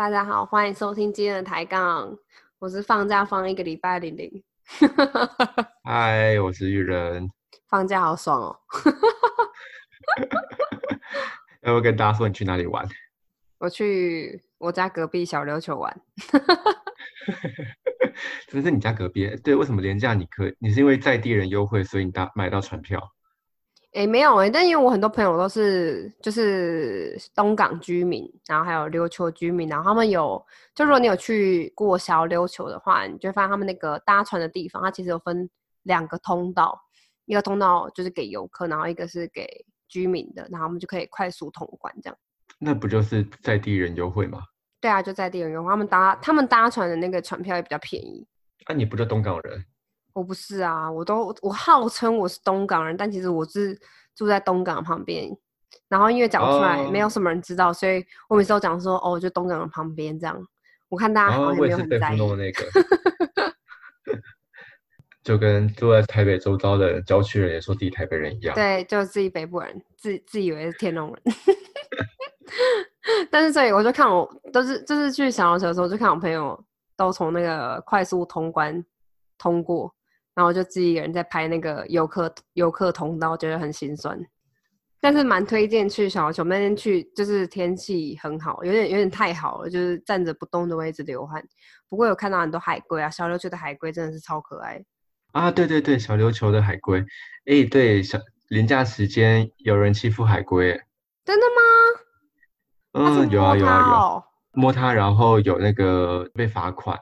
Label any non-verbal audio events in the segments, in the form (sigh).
大家好，欢迎收听今天的抬杠。我是放假放一个礼拜玲玲。(laughs) 嗨，我是玉人。放假好爽哦！(laughs) 要不要跟大家说你去哪里玩？我去我家隔壁小琉球玩。(laughs) 这是你家隔壁？对，为什么廉价你可？你是因为在地人优惠，所以你大买到船票？哎，没有哎，但因为我很多朋友都是就是东港居民，然后还有琉球居民，然后他们有，就如果你有去过小琉球的话，你就发现他们那个搭船的地方，它其实有分两个通道，一个通道就是给游客，然后一个是给居民的，然后我们就可以快速通关这样。那不就是在地人优惠吗？对啊，就在地人优惠，他们搭他们搭船的那个船票也比较便宜。那你不就东港人？我不是啊，我都我号称我是东港人，但其实我是住在东港旁边。然后因为讲出来没有什么人知道，所以我每次都讲说哦，就东港的旁边这样。我看大家好像没有很在意。那个，就跟住在台北周遭的郊区人也说自己台北人一样。对，就自己北部人，自自以为是天龙人。(laughs) 但是所以我就看我都是就是去小琉球的时候，就看我朋友都从那个快速通关通过。然后就自己一个人在拍那个游客游客通道，觉得很心酸。但是蛮推荐去小球那天去，就是天气很好，有点有点太好了，就是站着不动的位置流汗。不过有看到很多海龟啊，小琉球的海龟真的是超可爱啊！对对对，小琉球的海龟，哎，对，小廉价时间有人欺负海龟，真的吗？嗯，有啊有啊有，摸它，然后有那个被罚款，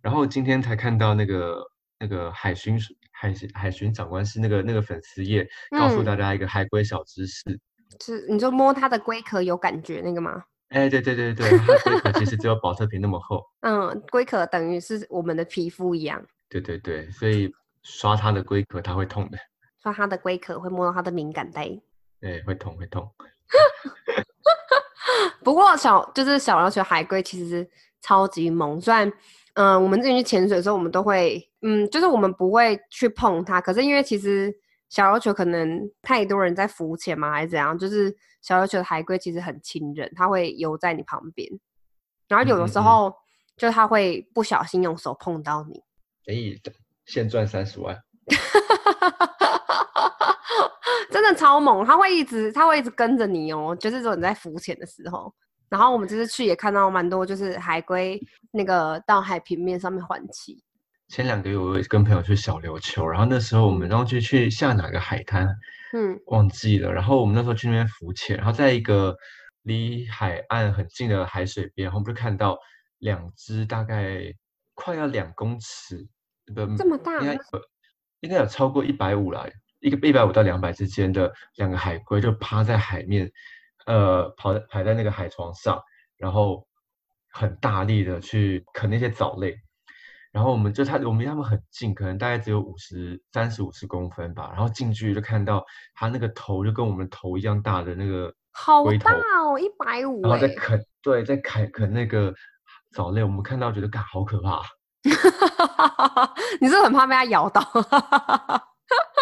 然后今天才看到那个。那个海巡海海巡长官是那个那个粉丝页，告诉大家一个海龟小知识，是你就摸它的龟壳有感觉那个吗？哎，对对对对，它龟壳其实只有保特瓶那么厚。嗯，龟壳等于是我们的皮肤一样。对对对，所以刷它的龟壳它会痛的。刷它的龟壳会摸到它的敏感带。对，会痛会痛。(laughs) 不过小就是小老鼠海龟其实超级萌，虽然。嗯，我们之前去潜水的时候，我们都会，嗯，就是我们不会去碰它。可是因为其实小琉球可能太多人在浮潜嘛，还是怎样，就是小琉球的海龟其实很亲人，它会游在你旁边，然后有的时候就它会不小心用手碰到你。哎，现赚三十万，(laughs) 真的超猛！它会一直，它会一直跟着你哦，就是说你在浮潜的时候。然后我们这次去也看到蛮多，就是海龟那个到海平面上面换气。前两个月我跟朋友去小琉球，然后那时候我们然后就去下哪个海滩，嗯，忘记了。然后我们那时候去那边浮潜，然后在一个离海岸很近的海水边，然后我们就看到两只大概快要两公尺，这么大，应该应该有超过一百五了，一个一百五到两百之间的两个海龟就趴在海面。呃，跑在排在那个海床上，然后很大力的去啃那些藻类，然后我们就他我们离他们很近，可能大概只有五十三十五十公分吧，然后近距离就看到他那个头就跟我们头一样大的那个好大哦，一百五，然后在啃，对，在啃啃那个藻类，我们看到觉得，嘎，好可怕，(laughs) 你是很怕被它咬到？(laughs)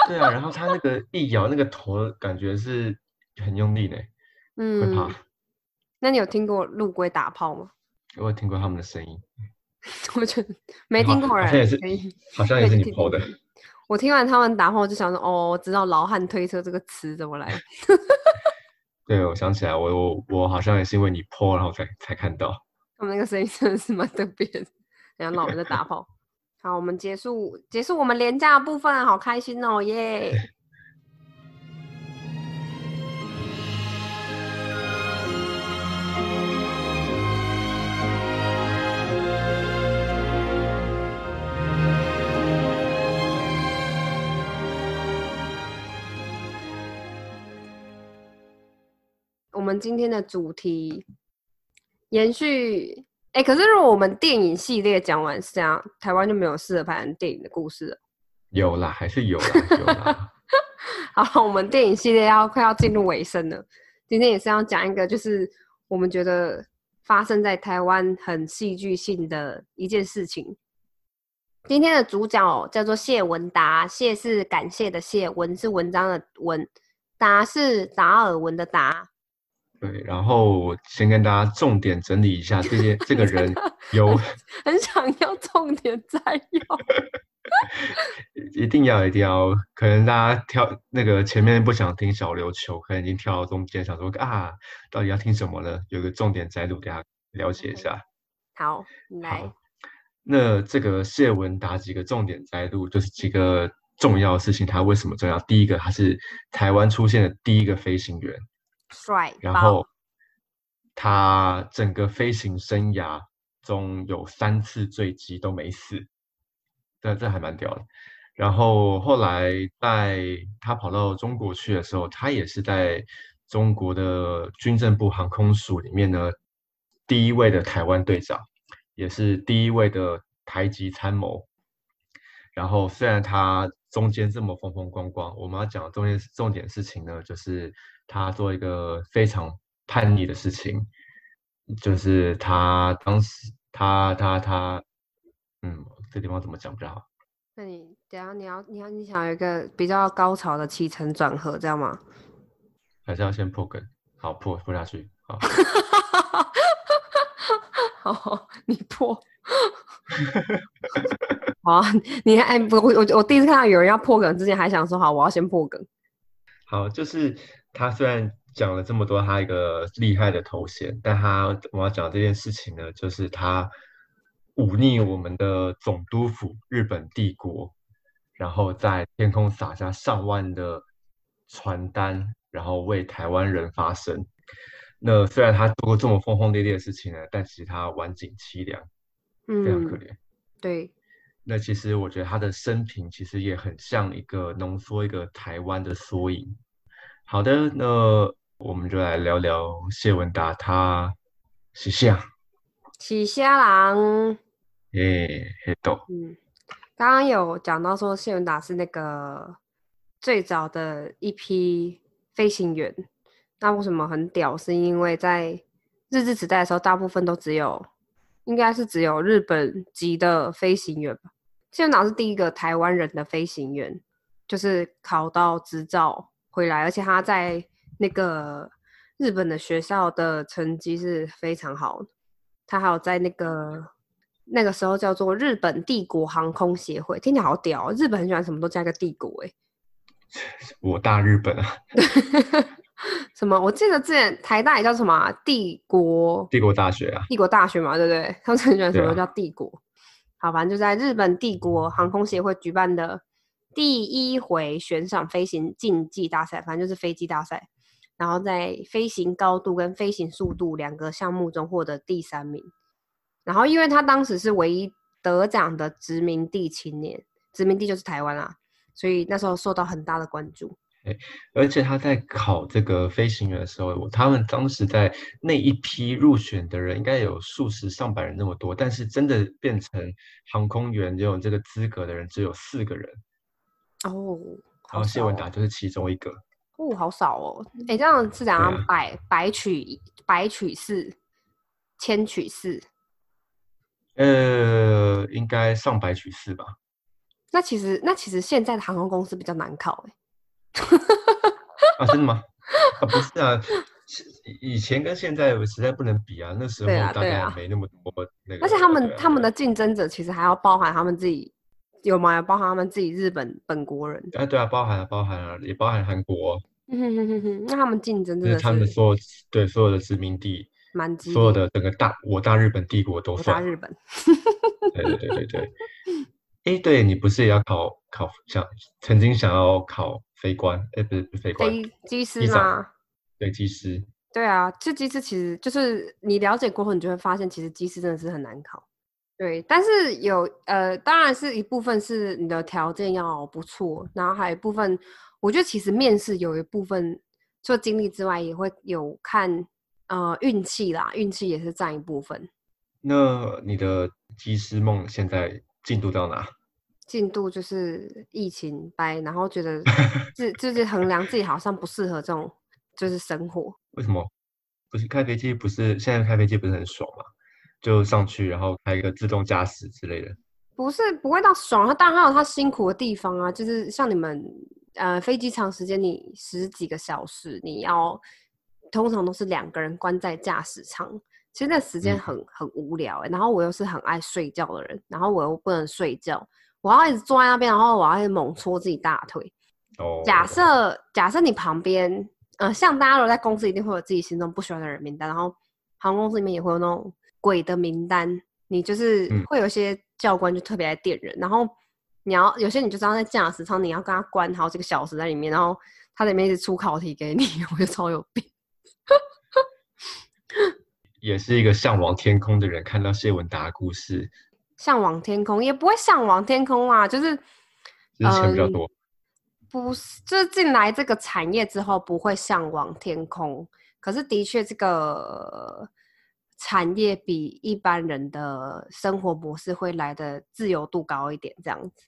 对啊，然后它那个一咬，那个头感觉是很用力的。会怕？那你有听过陆龟打炮吗？我有听过他们的声音。(laughs) 我觉得没听过，好像也是，好像也是你抛的。我听完他们打炮，就想说，哦，我知道“老汉推车”这个词怎么来。(laughs) 对，我想起来，我我我好像也是因为你破，然后才才看到。他们那个声音真的是蛮特别的，然后老人在打炮。好，我们结束结束我们廉价部分，好开心哦，耶！(laughs) 我们今天的主题延续，哎，可是如果我们电影系列讲完是这样，台湾就没有适合拍成电影的故事了。有啦，还是有啦，有啦。(laughs) 好，我们电影系列要快要进入尾声了。今天也是要讲一个，就是我们觉得发生在台湾很戏剧性的一件事情。今天的主角叫做谢文达，谢是感谢的谢，文是文章的文，达是达尔文的达。对，然后我先跟大家重点整理一下这些这个人 (laughs) 有很想要重点摘要。(laughs) 一定要一定要，可能大家跳那个前面不想听小琉球，可能已经跳到中间，想说啊，到底要听什么呢？有个重点摘录，给大家了解一下。好，来，那这个谢文达几个重点摘录，就是几个重要的事情，他为什么重要？第一个，他是台湾出现的第一个飞行员，帅然后他整个飞行生涯中有三次坠机都没死，这这还蛮屌的。然后后来在他跑到中国去的时候，他也是在中国的军政部航空署里面呢，第一位的台湾队长，也是第一位的台籍参谋。然后虽然他中间这么风风光光，我们要讲的重点重点事情呢，就是他做一个非常叛逆的事情，就是他当时他他他，嗯，这地方怎么讲比较好？那你等下你要你要你想有一个比较高潮的起承转合，这样吗？还是要先破梗？好，破破下去。好，(laughs) 好，你破。(laughs) 好啊，你还哎不我我我第一次看到有人要破梗之前，还想说好，我要先破梗。好，就是他虽然讲了这么多他一个厉害的头衔，但他我要讲这件事情呢，就是他忤逆我们的总督府日本帝国，然后在天空撒下上万的传单，然后为台湾人发声。那虽然他做过这么轰轰烈烈的事情呢，但其实他晚景凄凉，非常可嗯，怜。对，那其实我觉得他的生平其实也很像一个浓缩一个台湾的缩影。好的，那我们就来聊聊谢文达他是像喜虾郎。诶黑豆嗯，刚刚有讲到说谢文达是那个最早的一批飞行员，那为什么很屌？是因为在日治时代的时候，大部分都只有，应该是只有日本籍的飞行员吧。谢文达是第一个台湾人的飞行员，就是考到执照回来，而且他在那个日本的学校的成绩是非常好的。他还有在那个那个时候叫做日本帝国航空协会，听起来好屌哦、日本很喜欢什么都加个帝国、欸，(laughs) 我大日本啊，(laughs) 什么？我记得之前台大也叫什么啊、帝国帝国大学啊，帝国大学嘛，对不对？他们很喜欢什么叫帝国。好，反正就在日本帝国航空协会举办的第一回悬赏飞行竞技大赛，反正就是飞机大赛。然后在飞行高度跟飞行速度两个项目中获得第三名。然后因为他当时是唯一得奖的殖民地青年，殖民地就是台湾啦，所以那时候受到很大的关注。而且他在考这个飞行员的时候，他们当时在那一批入选的人应该有数十上百人那么多，但是真的变成航空员拥有这个资格的人只有四个人，哦，然好后谢文达就是其中一个。哦，好少哦！哎、这样是怎样？啊百百取一百取四，千取四。呃，应该上百取四吧。那其实那其实现在的航空公司比较难考哎。(laughs) 啊，真的吗？(laughs) 啊，不是啊，是以前跟现在实在不能比啊，那时候大家也对啊没那么多那个。而且他们啊他们的竞争者其实还要包含他们自己有吗？有包含他们自己日本本国人。啊，对啊，包含了包含了，也包含韩国，嗯哼哼哼哼，那他们竞争真的就是他们所有对所有的殖民地，所有。的整个大我大日本帝国都算大。日本，对对对对对。哎，对你不是也要考考想曾经想要考飞官？哎，不是不是飞官，飞机师吗？对机师。对啊，这机师其实就是你了解过后，你就会发现，其实机师真的是很难考。对，但是有呃，当然是一部分是你的条件要不错，然后还有一部分，我觉得其实面试有一部分除了经历之外，也会有看呃运气啦，运气也是占一部分。那你的机师梦现在进度到哪？进度就是疫情掰，然后觉得 (laughs) 自就是衡量自己好像不适合这种就是生活，为什么？不是开飞机不是现在开飞机不是很爽吗？就上去然后开一个自动驾驶之类的。不是不会到爽，它当然还有它辛苦的地方啊，就是像你们呃飞机长时间，你十几个小时，你要通常都是两个人关在驾驶舱，其实那时间嗯很、很无聊、欸。然后我又是很爱睡觉的人，然后我又不能睡觉，我要一直坐在那边，然后我要一直猛戳自己大腿。哦，假设假设你旁边，呃，像大家都在公司一定会有自己心中不喜欢的人名单，然后航空公司里面也会有那种鬼的名单，你就是嗯会有些教官就特别爱电人，然后你要有些你就知道在驾驶舱你要跟他关好几个小时在里面，然后他里面一直出考题给你，(laughs) 我觉得超有病。(laughs) 也是一个向往天空的人，看到谢文达的故事，向往天空也不会向往天空啊，就是就是钱比较嗯多。不是，就是进来这个产业之后不会向往天空，可是的确这个产业比一般人的生活模式会来的自由度高一点，这样子。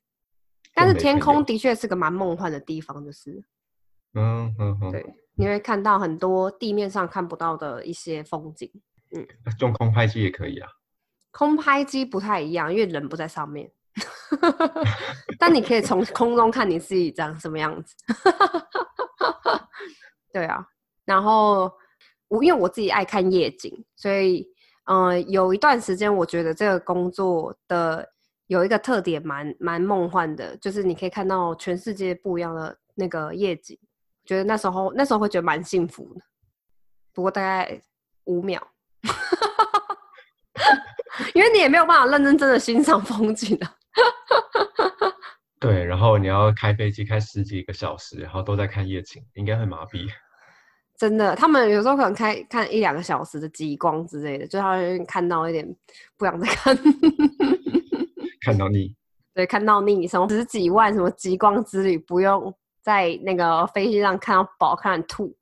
但是天空的确是个蛮梦幻的地方，就是嗯嗯嗯，对，你会看到很多地面上看不到的一些风景。嗯用空拍机也可以啊。(laughs) 空拍机不太一样，因为人不在上面，(laughs) 但你可以从 (laughs) 空中看你自己长什么样子。对啊，然后我因为我自己爱看夜景，所以嗯、有一段时间我觉得这个工作的有一个特点蛮蛮梦幻的，就是你可以看到全世界不一样的那个夜景，觉得那时候那时候会觉得蛮幸福的。不过大概五秒。(laughs) 因为你也没有办法认认真的欣赏风景啊。(laughs) 对，然后你要开飞机开十几个小时，然后都在看夜景，应该会麻痹。真的，他们有时候可能开看一两个小时的极光之类的，就他会看到一点不想再看，(laughs) 看到你，对，看到腻，什么十几万什么极光之旅，不用在那个飞机上看到饱，看到吐，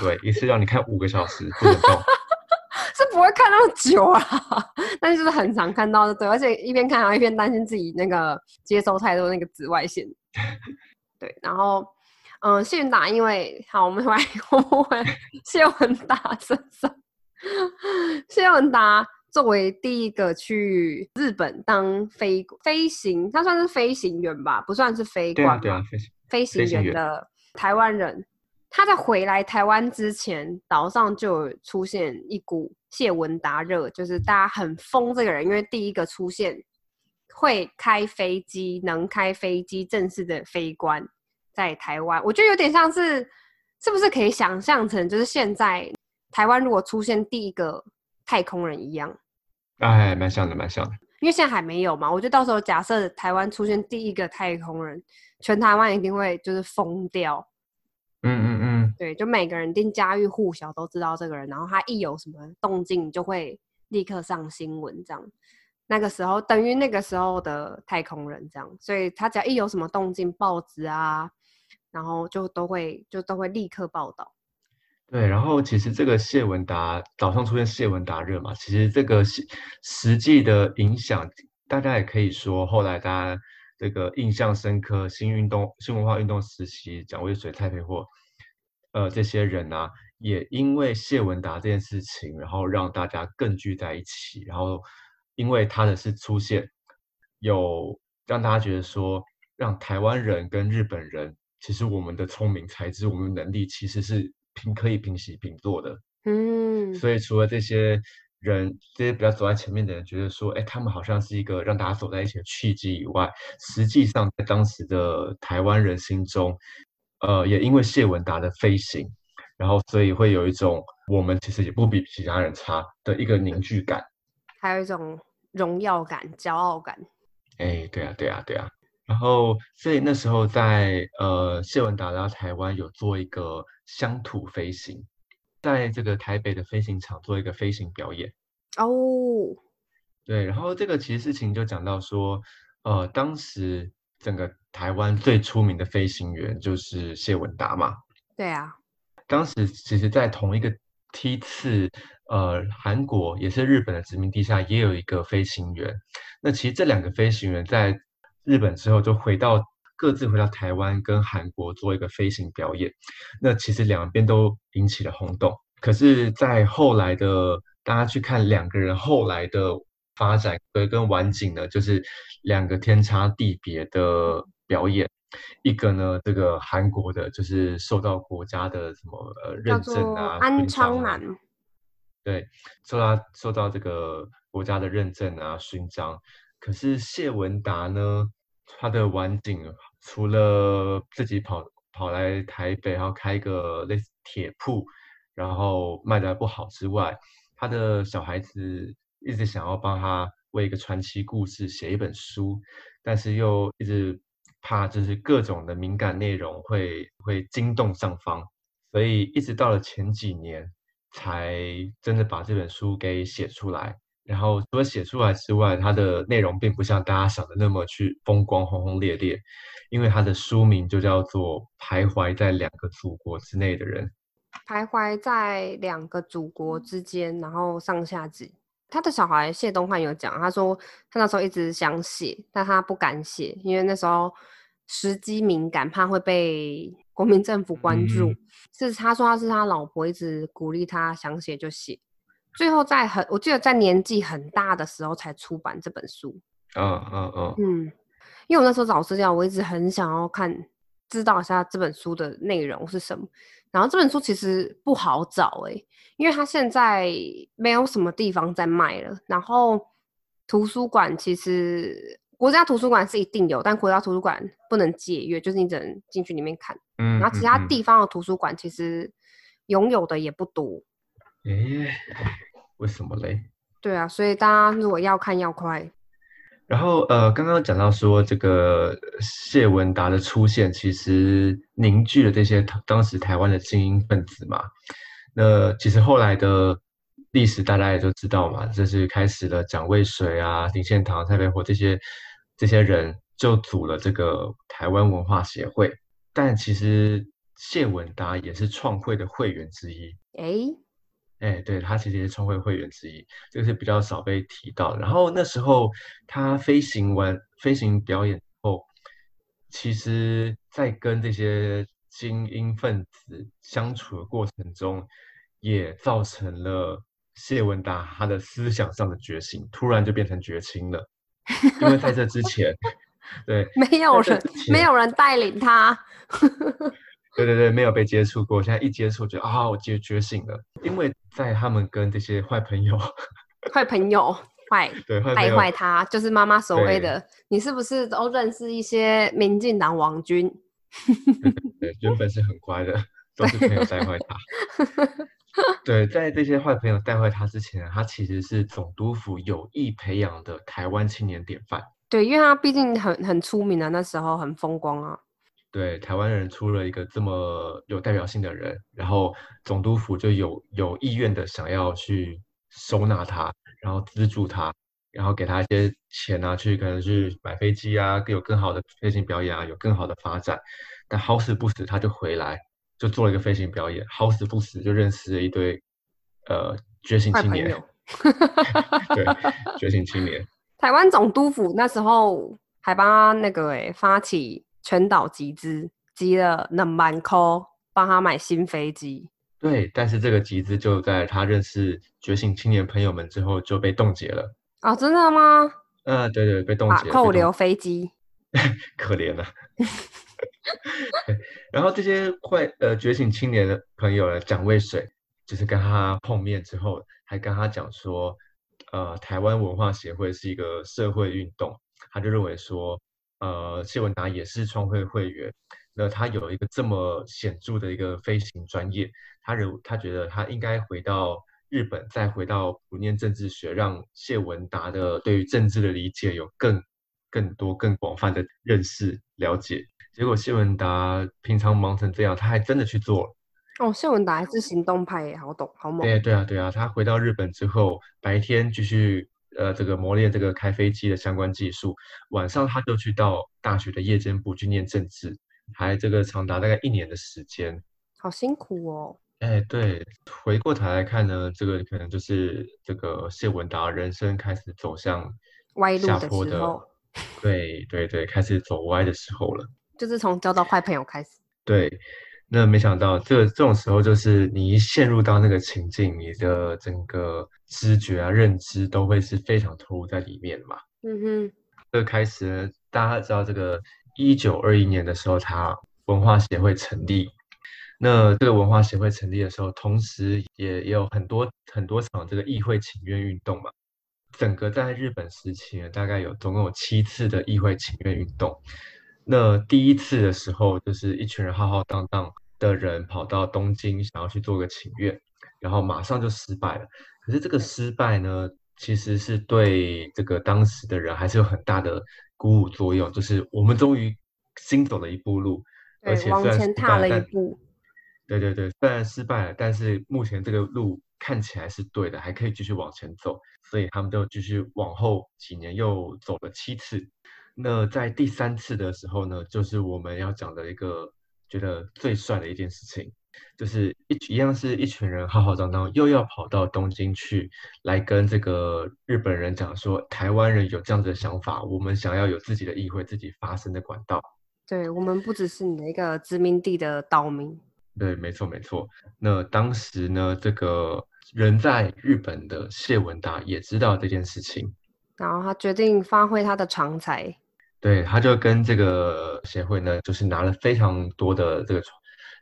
对，一次让你看五个小时不能动。(laughs) 是不会看那么久啊，但是就是很常看到的，对，而且一边看还要一边担心自己那个接收太多那个紫外线，(laughs) 对，然后嗯，谢文达因为好，我们回来我们回来谢文达身上，谢文达作为第一个去日本当飞飞行，他算是飞行员吧，不算是飞官吧，对啊对啊，飞行飞行员员的台湾人，他在回来台湾之前，岛上就有出现一股谢文达热，就是大家很疯这个人，因为第一个出现会开飞机、能开飞机正式的飞官在台湾，我觉得有点像是，是不是可以想象成就是现在台湾如果出现第一个太空人一样？哎，蛮像的，蛮像的。因为现在还没有嘛，我觉得到时候假设台湾出现第一个太空人，全台湾一定会就是疯掉。嗯嗯嗯，对，就每个人一定家喻户晓都知道这个人，然后他一有什么动静，就会立刻上新闻这样。那个时候等于那个时候的太空人这样，所以他只要一有什么动静，报纸啊，然后就都会就都会立刻报道。对。然后其实这个谢文达早上出现谢文达热嘛，其实这个实实际的影响，大家也可以说，后来大家这个印象深刻，新运动、新文化运动时期，蒋渭水、蔡培火，呃，这些人啊，也因为谢文达这件事情，然后让大家更聚在一起，然后因为他的是出现，有让大家觉得说，让台湾人跟日本人，其实我们的聪明才智、我们的能力其实是平可以平起平坐的。嗯，所以除了这些人，这些比较走在前面的人觉得说，哎，他们好像是一个让大家走在一起的契机以外，实际上在当时的台湾人心中，呃，也因为谢文达的飞行，然后所以会有一种我们其实也不比其他人差的一个凝聚感。还有一种荣耀感、骄傲感。哎，对啊，对啊，对啊。然后，所以那时候在呃谢文达到台湾有做一个乡土飞行，在这个台北的飞行场做一个飞行表演。哦，对，然后这个其实事情就讲到说，呃，当时整个台湾最出名的飞行员就是谢文达嘛。对啊，当时其实，在同一个梯次，呃，韩国也是日本的殖民地下，也有一个飞行员。那其实这两个飞行员在日本之后，就回到各自回到台湾跟韩国做一个飞行表演。那其实两边都引起了轰动。可是，在后来的大家去看两个人后来的发展跟跟晚景呢，就是两个天差地别的表演。一个呢，这个韩国的，就是受到国家的什么呃认证啊，安昌南，对，受到受到这个国家的认证啊勋章。可是谢文达呢，他的晚景除了自己跑跑来台北，然后开一个类似铁铺，然后卖的不好之外，他的小孩子一直想要帮他为一个传奇故事写一本书，但是又一直。怕就是各种的敏感内容会会惊动上方，所以一直到了前几年才真的把这本书给写出来。然后除了写出来之外，它的内容并不像大家想的那么去风光轰轰烈烈，因为它的书名就叫做《徘徊在两个祖国之内的人》。徘徊在两个祖国之间，然后上下级。他的小孩谢东汉有讲，他说他那时候一直想写，但他不敢写，因为那时候时机敏感，怕会被国民政府关注。是他说他是他老婆一直鼓励他想写就写，最后在很我记得在年纪很大的时候才出版这本书。嗯嗯嗯嗯，因为我那时候找资料，我一直很想要看，知道一下这本书的内容是什么。然后这本书其实不好找哎。因为它现在没有什么地方在卖了，然后图书馆其实国家图书馆是一定有，但国家图书馆不能借阅，就是你只能进去里面看。嗯，然后其他地方的图书馆其实拥有的也不多。诶，为什么嘞？对啊，所以大家如果要看要快。然后呃，刚刚讲到说这个谢文达的出现，其实凝聚了这些当时台湾的精英分子嘛。那其实后来的历史大家也都知道嘛，就是开始了蒋渭水啊、林献堂、蔡培火这些这些人就组了这个台湾文化协会，但其实谢文达也是创会的会员之一。哎，哎，对他其实也是创会会员之一，这个是比较少被提到。然后那时候他飞行完飞行表演后，其实在跟这些。精英分子相处的过程中，也造成了谢文达他的思想上的觉醒，突然就变成绝情了。因为在这之前，(laughs) 对，没有人，没有人带领他。(laughs) 对对对，没有被接触过，现在一接触就啊，我觉觉醒了。因为在他们跟这些坏朋友，(laughs) 坏朋友坏，对，带坏他，就是妈妈所谓的，你是不是都认识一些民进党王军？(laughs) 对，原本是很乖的，都是朋友带坏他。对，在这些坏朋友带坏他之前，他其实是总督府有意培养的台湾青年典范。对，因为他毕竟很很出名啊，那时候很风光啊。对，台湾人出了一个这么有代表性的人，然后总督府就有有意愿的想要去收纳他，然后资助他。然后给他一些钱啊，去可能去买飞机啊，更有更好的飞行表演啊，有更好的发展。但好死不死，他就回来，就做了一个飞行表演。好死不死，就认识了一堆呃觉醒青年。(laughs) 对，觉醒青年。(laughs) 台湾总督府那时候还帮他那个哎发起全岛集资，集了两万块，帮他买新飞机。对，但是这个集资就在他认识觉醒青年朋友们之后就被冻结了。啊，真的吗？嗯，对对，被冻结，扣留飞机，(laughs) 可怜 (laughs) (laughs) 了。然后这些坏呃觉醒青年的朋友呢，蒋渭水就是跟他碰面之后，还跟他讲说，呃，台湾文化协会是一个社会运动，他就认为说，呃，谢文达也是创会会员，那他有一个这么显著的一个飞行专业，他认他觉得他应该回到。日本再回到不念政治学，让谢文达的对于政治的理解有更更多、更广泛的认识了解。结果谢文达平常忙成这样，他还真的去做了。哦，谢文达还是行动派耶，好懂，好猛。对对啊，对啊，他回到日本之后，白天继续呃这个磨练这个开飞机的相关技术，晚上他就去到大学的夜间部去念政治，还这个长达大概一年的时间。好辛苦哦。哎，对，回过头来看呢，这个可能就是这个谢文达人生开始走向歪路的时候，对对对，开始走歪的时候了。就是从交到坏朋友开始。对，那没想到这这种时候，就是你一陷入到那个情境，你的整个知觉啊、认知都会是非常投入在里面嘛。嗯哼。这开始，大家知道这个一九二一年的时候，它文化协会成立。那这个文化协会成立的时候，同时也也有很多很多场这个议会请愿运动嘛。整个在日本时期呢，大概有总共有七次的议会请愿运动。那第一次的时候，就是一群人浩浩荡荡的人跑到东京，想要去做个请愿，然后马上就失败了。可是这个失败呢，其实是对这个当时的人还是有很大的鼓舞作用，就是我们终于新走了一步路，而且往前踏了一步。对对对，虽然失败了，但是目前这个路看起来是对的，还可以继续往前走，所以他们就继续往后几年又走了七次。那在第三次的时候呢，就是我们要讲的一个觉得最帅的一件事情，就是一一样是一群人浩浩荡荡又要跑到东京去，来跟这个日本人讲说，台湾人有这样子的想法，我们想要有自己的议会，自己发声的管道。对我们不只是你的一个殖民地的岛民。对，没错没错。那当时呢，这个人在日本的谢文达也知道这件事情，然后他决定发挥他的长才。对，他就跟这个协会呢，就是拿了非常多的这个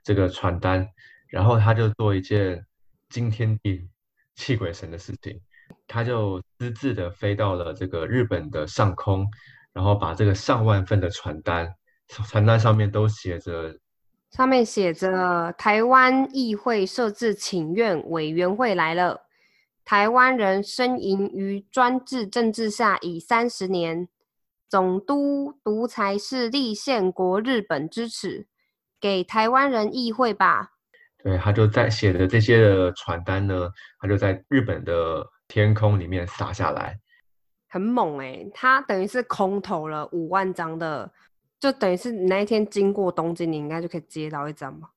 这个传单，然后他就做一件惊天地泣鬼神的事情，他就私自的飞到了这个日本的上空，然后把这个上万份的传单，传单上面都写着。上面写着：“台湾议会设置请愿委员会来了，台湾人呻吟于专制政治下已三十年，总督独裁是立宪国日本支持，给台湾人议会吧。”对，他就在写的这些的传单呢，他就在日本的天空里面撒下来，很猛哎，他等于是空投了五万张的。就等于是你那一天经过东京，你应该就可以接到一张吧。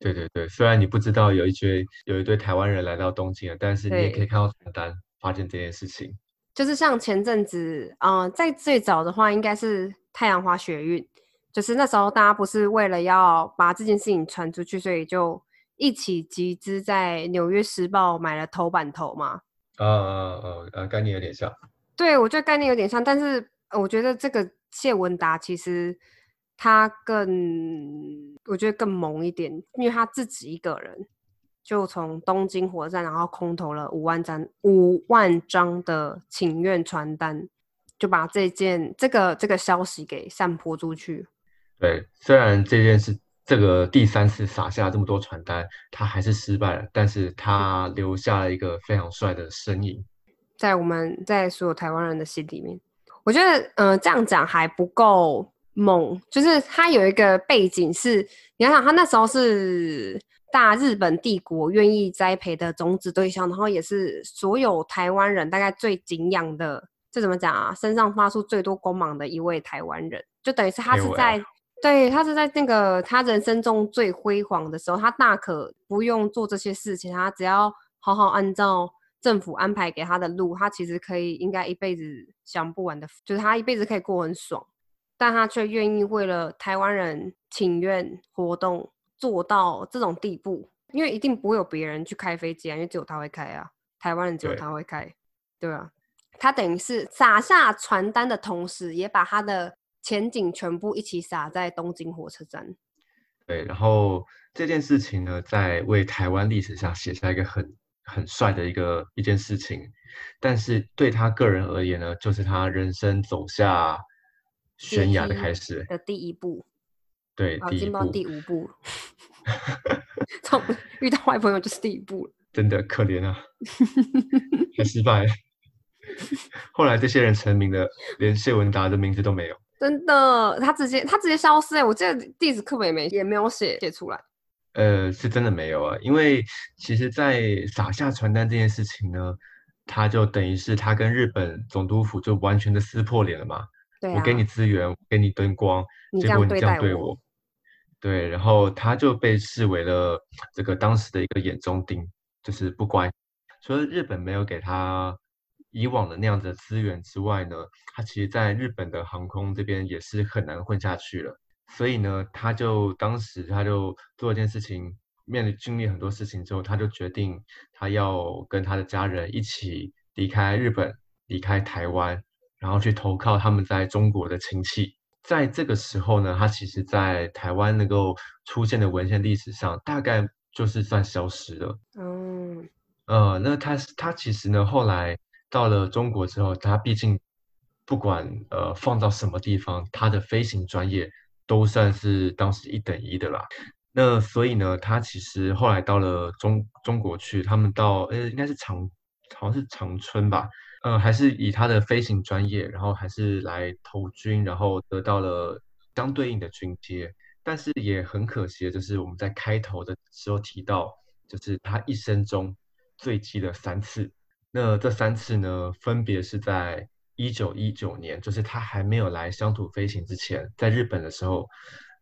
对对对，虽然你不知道有一群有一堆台湾人来到东京了，但是你也可以看到传单，发现这件事情。就是像前阵子，嗯，在最早的话，应该是太阳花学运，就是那时候大家不是为了要把这件事情传出去，所以就一起集资在《纽约时报》买了头版头嘛。啊啊啊啊！概念有点像。对，我觉得概念有点像，但是我觉得这个。谢文达其实他更，我觉得更萌一点，因为他自己一个人就从东京火车站，然后空投了五万张五万张的请愿传单，就把这件这个这个消息给散播出去。对，虽然这件事这个第三次撒下这么多传单，他还是失败了，但是他留下了一个非常帅的身影，在我们在所有台湾人的心里面。我觉得，嗯，这样讲还不够猛。就是他有一个背景是，你想想，他那时候是大日本帝国愿意栽培的种子对象，然后也是所有台湾人大概最敬仰的，这怎么讲啊？身上发出最多光芒的一位台湾人，就等于是他是在对他是在那个他人生中最辉煌的时候，他大可不用做这些事情，他只要好好按照。政府安排给他的路，他其实可以应该一辈子享不完的，就是他一辈子可以过很爽，但他却愿意为了台湾人请愿活动做到这种地步，因为一定不会有别人去开飞机啊，因为只有他会开啊，台湾人只有他会开，对啊，他等于是撒下传单的同时，也把他的前景全部一起撒在东京火车站。对，然后这件事情呢，在为台湾历史上写下一个很。很帅的一个一件事情，但是对他个人而言呢，就是他人生走下悬崖的开始的第一步。对，第一步，第五步，(laughs) 从遇到坏朋友就是第一步真的可怜啊，(laughs) 很失败。(laughs) 后来这些人成名了，连谢文达的名字都没有。真的，他直接他直接消失哎！我记得地址课本也没也没有写写出来。呃，是真的没有啊，因为其实，在撒下传单这件事情呢，他就等于是他跟日本总督府就完全的撕破脸了嘛。对，我给你资源，给你灯光，结果你这样对我，对，然后他就被视为了这个当时的一个眼中钉，就是不乖。除了日本没有给他以往的那样子的资源之外呢，他其实在日本的航空这边也是很难混下去了。所以呢，他就当时他就做一件事情，面临经历很多事情之后，他就决定他要跟他的家人一起离开日本，离开台湾，然后去投靠他们在中国的亲戚。在这个时候呢，它其实在台湾能够出现的文献历史上，大概就是算消失了。嗯，呃，那它它其实呢，后来到了中国之后，它毕竟不管呃放到什么地方，它的飞行专业都算是当时一等一的啦。那所以呢，他其实后来到了中中国去，他们到呃应该是长好像是长春吧。呃，还是以他的飞行专业，然后还是来投军，然后得到了相对应的军阶。但是也很可惜的就是我们在开头的时候提到，就是他一生中坠机了三次。那这三次呢，分别是在一九一九年，就是他还没有来乡土飞行之前，在日本的时候，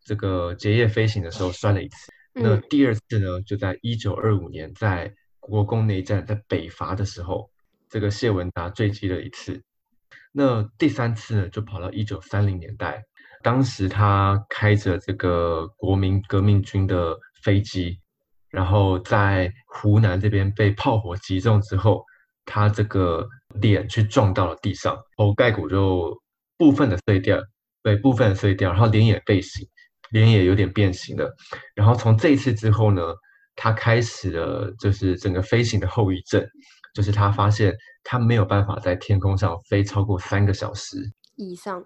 这个结业飞行的时候摔了一次。那第二次呢，就在一九二五年，在国共内战在北伐的时候。这个谢文达坠机了一次，那第三次呢，就跑到一九三零年代，当时他开着这个国民革命军的飞机，然后在湖南这边被炮火击中之后，他这个脸去撞到了地上，头盖骨就部分的碎掉，对，部分的碎掉，然后脸也变形，脸也有点变形了，然后从这一次之后呢，他开始了就是整个飞行的后遗症。就是他发现他没有办法在天空上飞超过三个小时以上，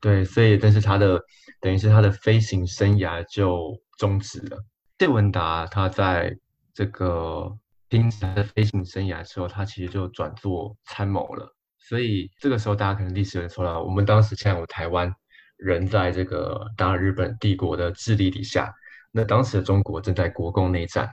对，所以但是他的等于是他的飞行生涯就终止了。谢文达他在这个停止他的飞行生涯之后，他其实就转做参谋了。所以这个时候大家可能历史人说了，我们当时现在有台湾人在这个当日本帝国的治理底下，那当时的中国正在国共内战。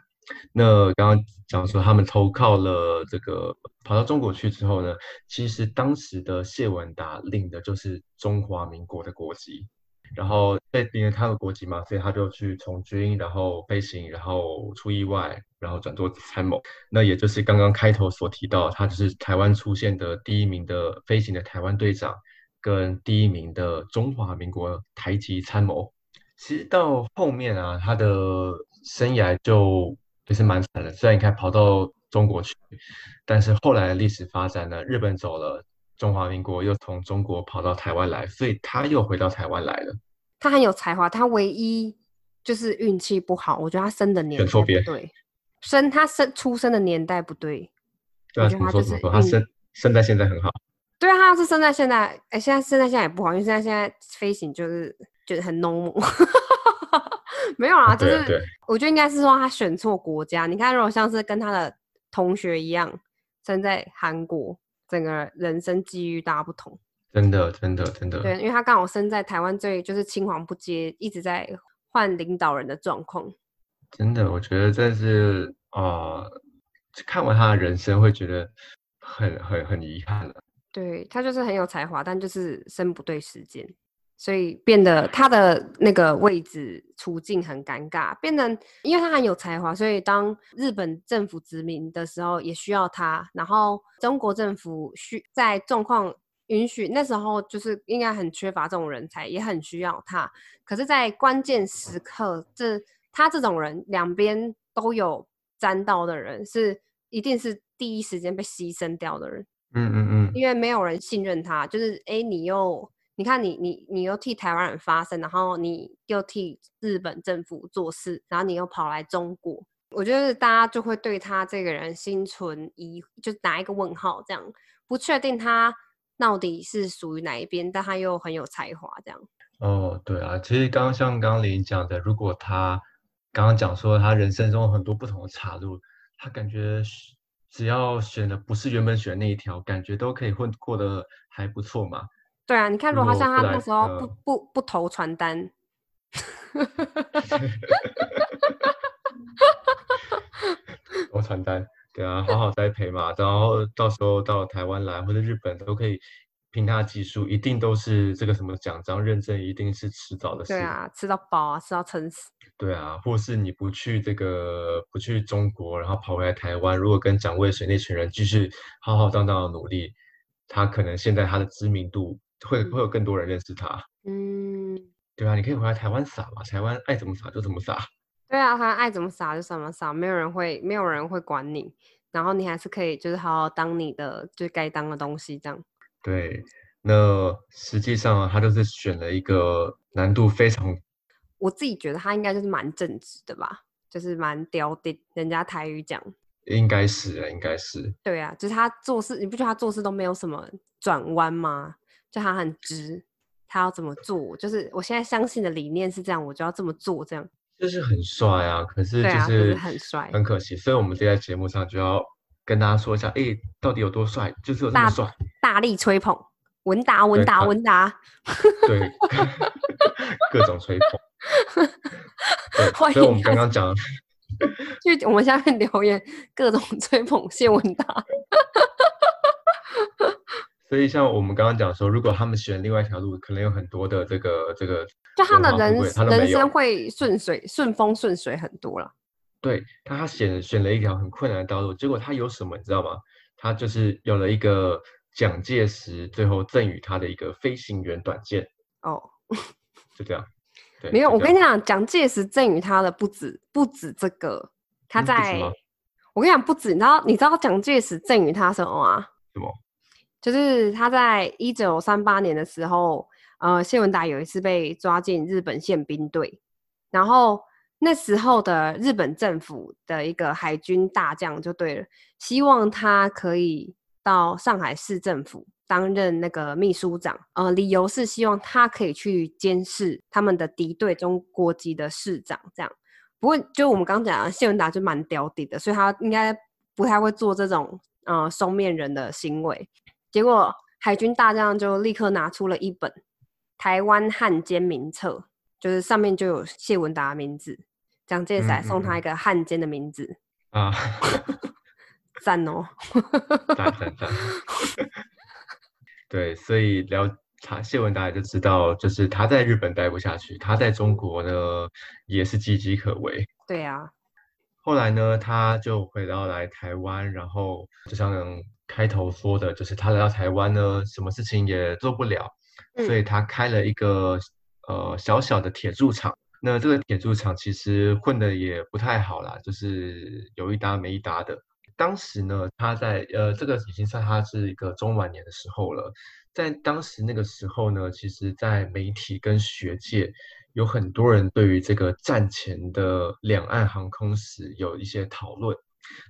那刚刚讲说他们投靠了这个跑到中国去之后呢，其实当时的谢文达领的就是中华民国的国籍，然后被别人他的国籍嘛，所以他就去从军，然后飞行，然后出意外，然后转做参谋。那也就是刚刚开头所提到，他就是台湾出现的第一名的飞行的台湾队长，跟第一名的中华民国台籍参谋。其实到后面啊，他的生涯就。也是蛮惨的，虽然你看跑到中国去，但是后来的历史发展呢，日本走了，中华民国又从中国跑到台湾来，所以他又回到台湾来了。他很有才华，他唯一就是运气不好，我觉得他生的年代不对，生他生出生的年代不对。对啊，他就是他生生在现在很好。对啊，他要是生在现在，哎，现在生在现在也不好，因为现在现在飞行就是就是很浓。(laughs) (laughs) 没有啊，就是我觉得应该是说他选错国家。你看，如果像是跟他的同学一样生在韩国，整个人生机遇大不同。真的，真的，真的。对，因为他刚好生在台湾最就是青黄不接，一直在换领导人的状况。真的，我觉得这是啊，看完他的人生会觉得很很很遗憾了。对他就是很有才华，但就是生不对时间。所以变得他的那个位置处境很尴尬，变成因为他很有才华，所以当日本政府殖民的时候也需要他，然后中国政府需在状况允许那时候就是应该很缺乏这种人才，也很需要他。可是，在关键时刻，这他这种人两边都有沾到的人，是一定是第一时间被牺牲掉的人。嗯嗯嗯，因为没有人信任他，就是哎，你又。你看，你你你又替台湾人发声，然后你又替日本政府做事，然后你又跑来中国，我觉得大家就会对他这个人心存疑，就打一个问号，这样不确定他到底是属于哪一边，但他又很有才华，这样。哦，对啊，其实刚刚像刚刚林讲的，如果他刚刚讲说他人生中很多不同的岔路，他感觉只要选的不是原本选那一条，感觉都可以混过得还不错嘛。对啊，你看，如果像他那时候不不不投传单，(laughs) 投传单，对啊，好好栽培嘛，然后到时候到台湾来或者日本都可以凭他技术，一定都是这个什么奖章认证，一定是迟早的事。对啊，吃到饱啊，吃到撑死。对啊，或是你不去这个不去中国，然后跑回来台湾，如果跟蒋渭水那群人继续浩浩荡荡的努力，他可能现在他的知名度。会会有更多人认识他，嗯，对啊，你可以回来台湾撒嘛，台湾爱怎么撒就怎么撒。对啊，他爱怎么撒就怎么撒，没有人会没有人会管你，然后你还是可以就是好好当你的就该当的东西这样。对，那实际上啊他就是选了一个难度非常，(laughs) 我自己觉得他应该就是蛮正直的吧，就是蛮刁的，人家台语讲。应该是啊，应该是。对啊，就是他做事，你不觉得他做事都没有什么转弯吗？就他很直，他要怎么做，就是我现在相信的理念是这样，我就要这么做，这样。就是很帅啊，可是就是是很帅。很可惜，所以我们这在节目上就要跟大家说一下，哎，到底有多帅，就是有这帅。大力吹捧，文达文达文达，对，(laughs) (laughs) 各种吹捧。对，所以我们刚刚讲，就我们下面留言各种吹捧谢文达。所以像我们刚刚讲说，如果他们选另外一条路，可能有很多的这个这个就他的人人生会顺水顺风顺水很多了。对他，他选选了一条很困难的道路，结果他有什么，你知道吗？他就是有了一个蒋介石最后赠予他的一个飞行员短剑，哦，(laughs) 就这样。对，没有，我跟你讲，蒋介石赠予他的不止不止这个，他在，吗我跟你讲不止，你知道你知道蒋介石赠予他什么吗？什么？就是他在一九三八年的时候，呃，谢文达有一次被抓进日本宪兵队，然后那时候的日本政府的一个海军大将就对了，希望他可以到上海市政府担任那个秘书长，呃，理由是希望他可以去监视他们的敌对中国籍的市长，这样。不过就我们刚讲的，谢文达就蛮屌底的，所以他应该不太会做这种呃双面人的行为。结果海军大将就立刻拿出了一本《台湾汉奸名册》，就是上面就有谢文达的名字，蒋介石还送嗯嗯他一个汉奸的名字，啊，(laughs) 赞哦！(laughs) 赞赞赞。对，所以了他谢文达也就知道，就是他在日本待不下去，他在中国呢也是岌岌可危。对啊，后来呢，他就回到来台湾，然后就像开头说的，就是他来到台湾呢，什么事情也做不了，所以他开了一个呃小小的铁铸厂。那这个铁铸厂其实混的也不太好啦，就是有一搭没一搭的。当时呢，他在呃这个已经算他是一个中晚年的时候了。在当时那个时候呢，其实，在媒体跟学界有很多人对于这个战前的两岸航空史有一些讨论。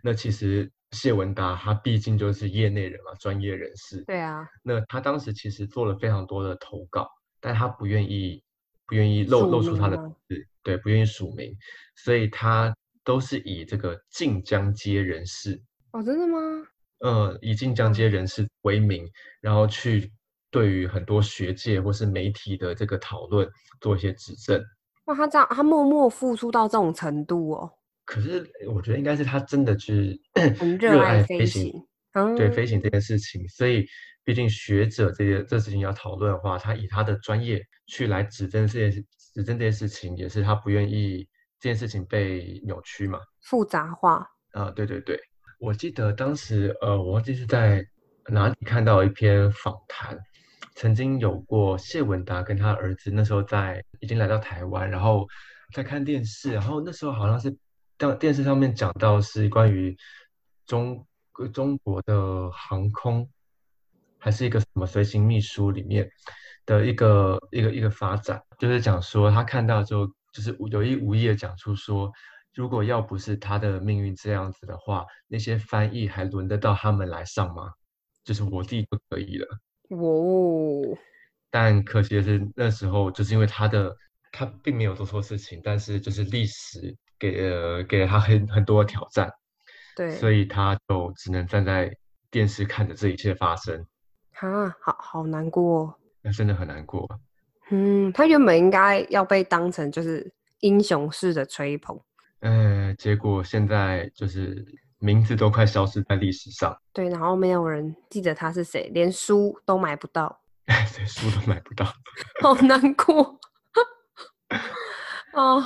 那其实谢文达他毕竟就是业内人嘛，专业人士。对啊，那他当时其实做了非常多的投稿，但他不愿意不愿意露署露出他的名字，对，不愿意署名，所以他都是以这个晋江街人士，哦，真的吗？呃，以晋江街人士为名，然后去对于很多学界或是媒体的这个讨论做一些指正。哇，他这样，他默默付出到这种程度哦，可是我觉得应该是他真的去 (clears throat) 热爱飞飞行对飞行这件事情，所以毕竟学者这些这事情要讨论的话，他以他的专业去来指证这件事指证这件事情，也是他不愿意这件事情被扭曲嘛。复杂化，啊，对对对，我记得当时呃，我忘记是在哪里看到一篇访谈，曾经有过谢文达跟他儿子那时候在已经来到台湾，然后在看电视，然后那时候好像是当电视上面讲到是关于中呃中国的航空，还是一个什么随行秘书里面的一个一个一个发展，就是讲说他看到之后，就是有意无意的讲出说。如果要不是他的命运这样子的话，那些翻译还轮得到他们来上吗？就是我自己就可以了。哦，但可惜的是，那时候就是因为他的他并没有做错事情，但是就是历史给了给了他很很多的挑战，对，所以他就只能站在电视看着这一切发生，哈，好好难过哦。那真的很难过。嗯，他原本应该要被当成就是英雄式的吹捧，呃，结果现在就是名字都快消失在历史上，对，然后没有人记得他是谁，连书都买不到，(laughs) 所以书都买不到。(laughs) 好难过。(laughs) 哦，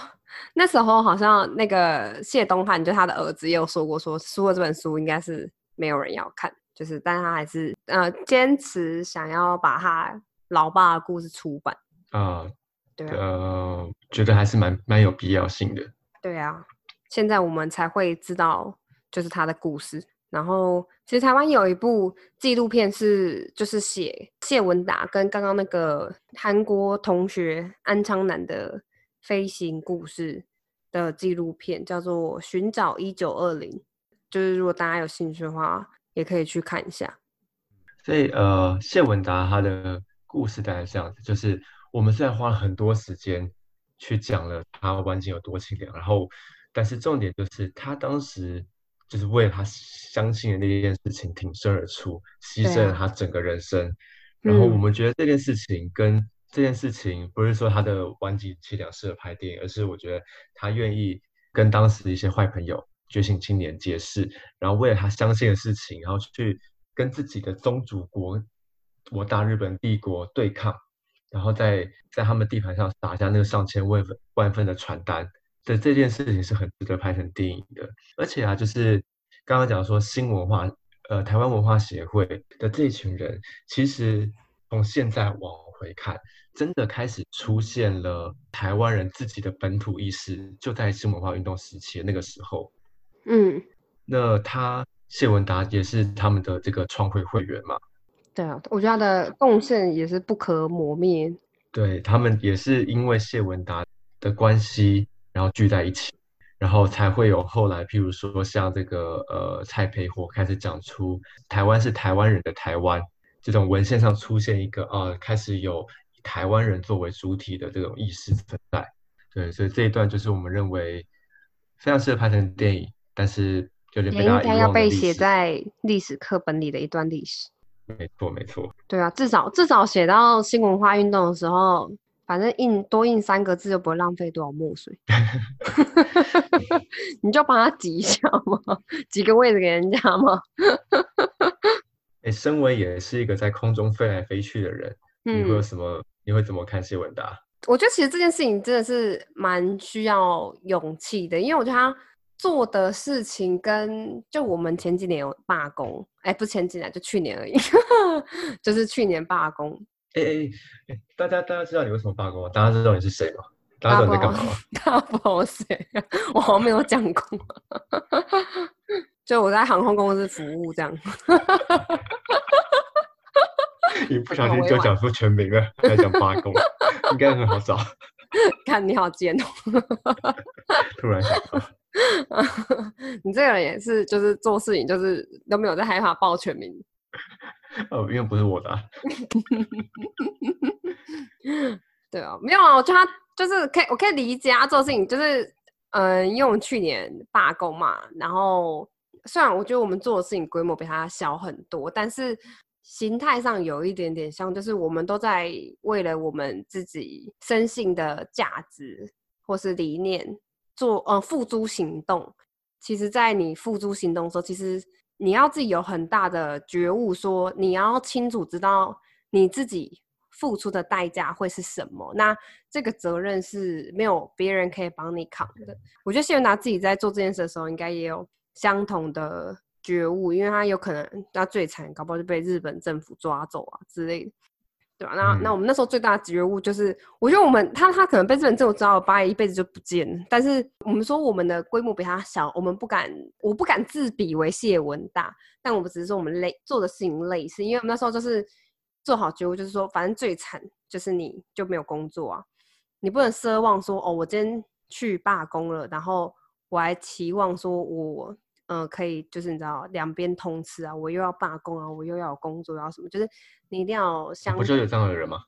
那时候好像那个谢东汉就他的儿子也有说过说，书的这本书应该是没有人要看，就是，但他还是呃坚持想要把他老爸的故事出版。啊、对啊，呃，觉得还是蛮蛮有必要性的。对啊，现在我们才会知道就是他的故事。然后其实台湾有一部纪录片是就是写谢文达跟刚刚那个韩国同学安昌南的飞行故事的纪录片，叫做《寻找一九二零》。就是如果大家有兴趣的话，也可以去看一下。所以呃，谢文达他的故事大概是这样子，就是我们虽然花了很多时间去讲了他晚景有多凄凉，然后但是重点就是他当时。就是为了他相信的那件事情挺身而出，牺牲了他整个人生。然后我们觉得这件事情跟这件事情不是说他的顽疾凄凉适合拍电影，而是我觉得他愿意跟当时的一些坏朋友、觉醒青年结识，然后为了他相信的事情，然后去跟自己的宗主国我大日本帝国对抗，然后在在他们地盘上撒下那个上千万份万份的传单。的这件事情是很值得拍成电影的，而且啊，就是刚刚讲说新文化，呃，台湾文化协会的这一群人，其实从现在往回看，真的开始出现了台湾人自己的本土意识，就在新文化运动时期那个时候。嗯，那他谢文达也是他们的这个创会会员嘛？对啊，我觉得他的贡献也是不可磨灭。对他们也是因为谢文达的关系。然后聚在一起，然后才会有后来，譬如说像这个呃蔡培火开始讲出台湾是台湾人的台湾这种文献上出现一个啊，开始有以台湾人作为主体的这种意识存在。对，所以这一段就是我们认为非常适合拍成电影，但是有点被大家应该要被写在历史课本里的一段历史。没错，没错。对啊，至少至少写到新文化运动的时候。反正印多印三个字就不会浪费多少墨水 (laughs) (laughs) 你就帮他挤一下嘛，挤个位置给人家嘛。哎，身为也是一个在空中飞来飞去的人，你会有什么？你会怎么看谢文达？我觉得其实这件事情真的是蛮需要勇气的，因为我觉得他做的事情跟就我们前几年有罢工，哎，不前几年就去年而已，(laughs) 就是去年罢工。哎哎哎，大家大家知道你为什么罢工吗？大家知道你是谁吗？大家知道你在干嘛吗？大家不知道我谁？(laughs) 我好像没有讲过。就我在航空公司服务这样。(laughs) 你不小心就讲出全名了，还讲罢工，(laughs) 应该很好找。(laughs) 看你好贱哦！突然想到，你这个人也是，就是做事情就是都没有在害怕报全名。哦，因为不是我的。对啊，没有啊，我觉得他就是可以，我可以理解他做事情，就是嗯，因为我们去年罢工嘛，然后虽然我觉得我们做的事情规模比他小很多，但是形态上有一点点像，就是我们都在为了我们自己生性的价值或是理念做呃付诸行动。其实，在你付诸行动的时候，其实。你要自己有很大的觉悟，说你要清楚知道你自己付出的代价会是什么。那这个责任是没有别人可以帮你扛的。我觉得谢文达自己在做这件事的时候，应该也有相同的觉悟，因为他有可能他最惨，搞不好就被日本政府抓走啊之类的。对吧？那那我们那时候最大的觉悟就是，我觉得我们他他可能被日本政府抓了，八爷一辈子就不见了。但是我们说我们的规模比他小，我们不敢，我不敢自比为谢文大。但我们只是说我们类做的事情类似，因为我们那时候就是做好觉悟，就是说反正最惨就是你就没有工作啊，你不能奢望说哦，我今天去罢工了，然后我还期望说我。嗯，可以，就是你知道，两边通吃啊，我又要罢工啊，我又要有工作，要什么，就是你一定要相。不就有这样的人吗？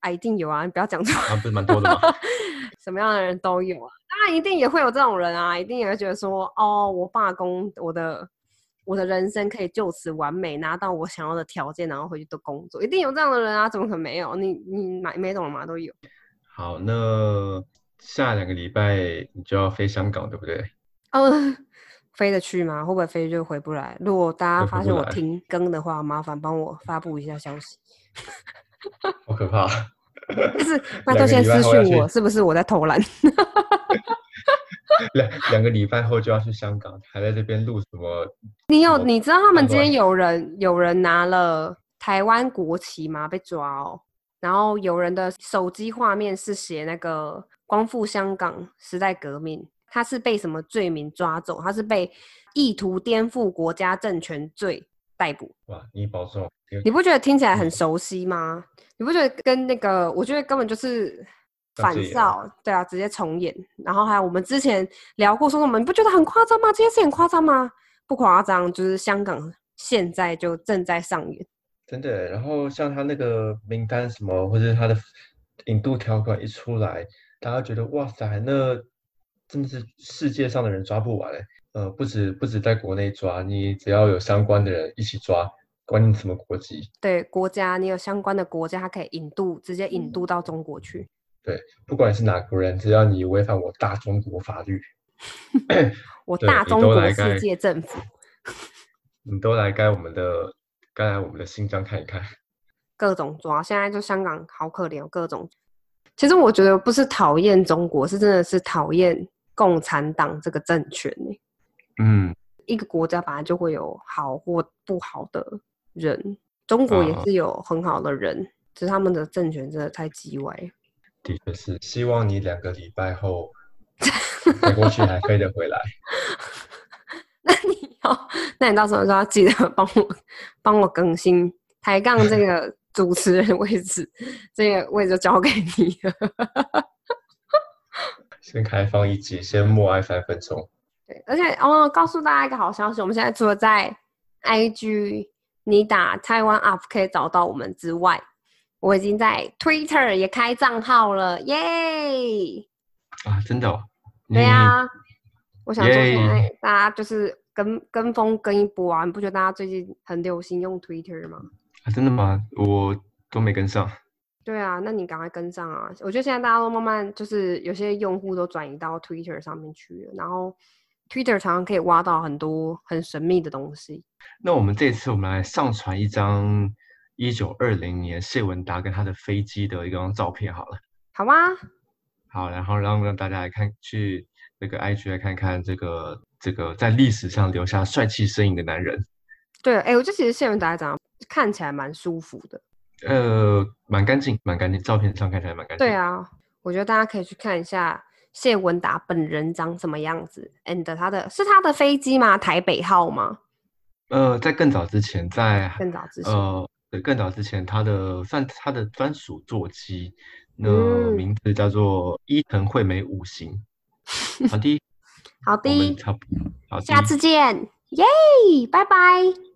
啊，一定有啊，你不要讲错。啊，不是蛮多的吗？(laughs) 什么样的人都有啊，当然一定也会有这种人啊，一定也会觉得说，哦，我罢工，我的我的人生可以就此完美，拿到我想要的条件，然后回去都工作，一定有这样的人啊，怎么可能没有？你你买没懂吗？都有。好，那下两个礼拜你就要飞香港，对不对？嗯。飞得去吗？会不会飞就回不来？如果大家发现我停更的话，麻烦帮我发布一下消息。(laughs) 好可怕！(laughs) 就是那都先私讯我，是不是我在偷懒？(laughs) 两两个礼拜后就要去香港，还在这边录什么？你有你知道他们今天有人有人拿了台湾国旗吗？被抓哦。然后有人的手机画面是写那个光复香港时代革命。他是被什么罪名抓走？他是被意图颠覆国家政权罪逮捕。哇，你保重。你不觉得听起来很熟悉吗？你不觉得跟那个，我觉得根本就是反照，对啊，直接重演。然后还有我们之前聊过说什么，你不觉得很夸张吗？这件事很夸张吗？不夸张，就是香港现在就正在上演。真的，然后像他那个名单什么，或者他的引渡条款一出来，大家觉得哇塞，那真的是世界上的人抓不完嘞。呃，不止不止在国内抓，你只要有相关的人一起抓。管你什么国籍？对国家，你有相关的国家，他可以引渡，直接引渡到中国去。对，不管是哪国人，只要你违反我大中国法律，(laughs) 我大中国世界政府，(laughs) 你都来该我们的，该来我们的新疆看一看。各种抓，现在就香港好可怜，各种。其实我觉得不是讨厌中国，是真的是讨厌共产党这个政权嗯，一个国家本来就会有好或不好的。人，中国也是有很好的人，只是他们的政权真的太鸡歪。的确是，希望你两个礼拜后 (laughs) 飞过去还飞得回来。(laughs) 那你要，那你到时候就要记得帮我帮我更新抬杠这个主持人位置，这个位置交给你了。(laughs) 先开放一集，先默哀三分钟。对，而且哦，告诉大家一个好消息，我们现在除了在 IG。你打台湾 up 可以找到我们之外，我已经在 Twitter 也开账号了，耶！啊，真的？哦对呀，我想说现在大家就是跟跟风跟一波啊，你不觉得大家最近很流行用 Twitter 吗？啊，真的吗？我都没跟上。对啊，那你赶快跟上啊！我觉得现在大家都慢慢就是有些用户都转移到 Twitter 上面去了，然后。Twitter 常常可以挖到很多很神秘的东西。那我们这次我们来上传一张一九二零年谢文达跟他的飞机的一张照片好了。好啊？好，然后让让大家来看，去那个 IG 来看看这个这个在历史上留下帅气身影的男人。对，哎，我觉得其实谢文达长看起来蛮舒服的。呃，蛮干净，蛮干净，照片上看起来蛮干净。对啊，我觉得大家可以去看一下。谢文达本人长什么样子？and 他的是他的飞机吗？台北号吗？呃，在更早之前，在更早之前，呃，对，更早之前，他的算他的专属座机，那名字叫做伊藤惠美五型。好的，好的，好，下次见，耶，拜拜。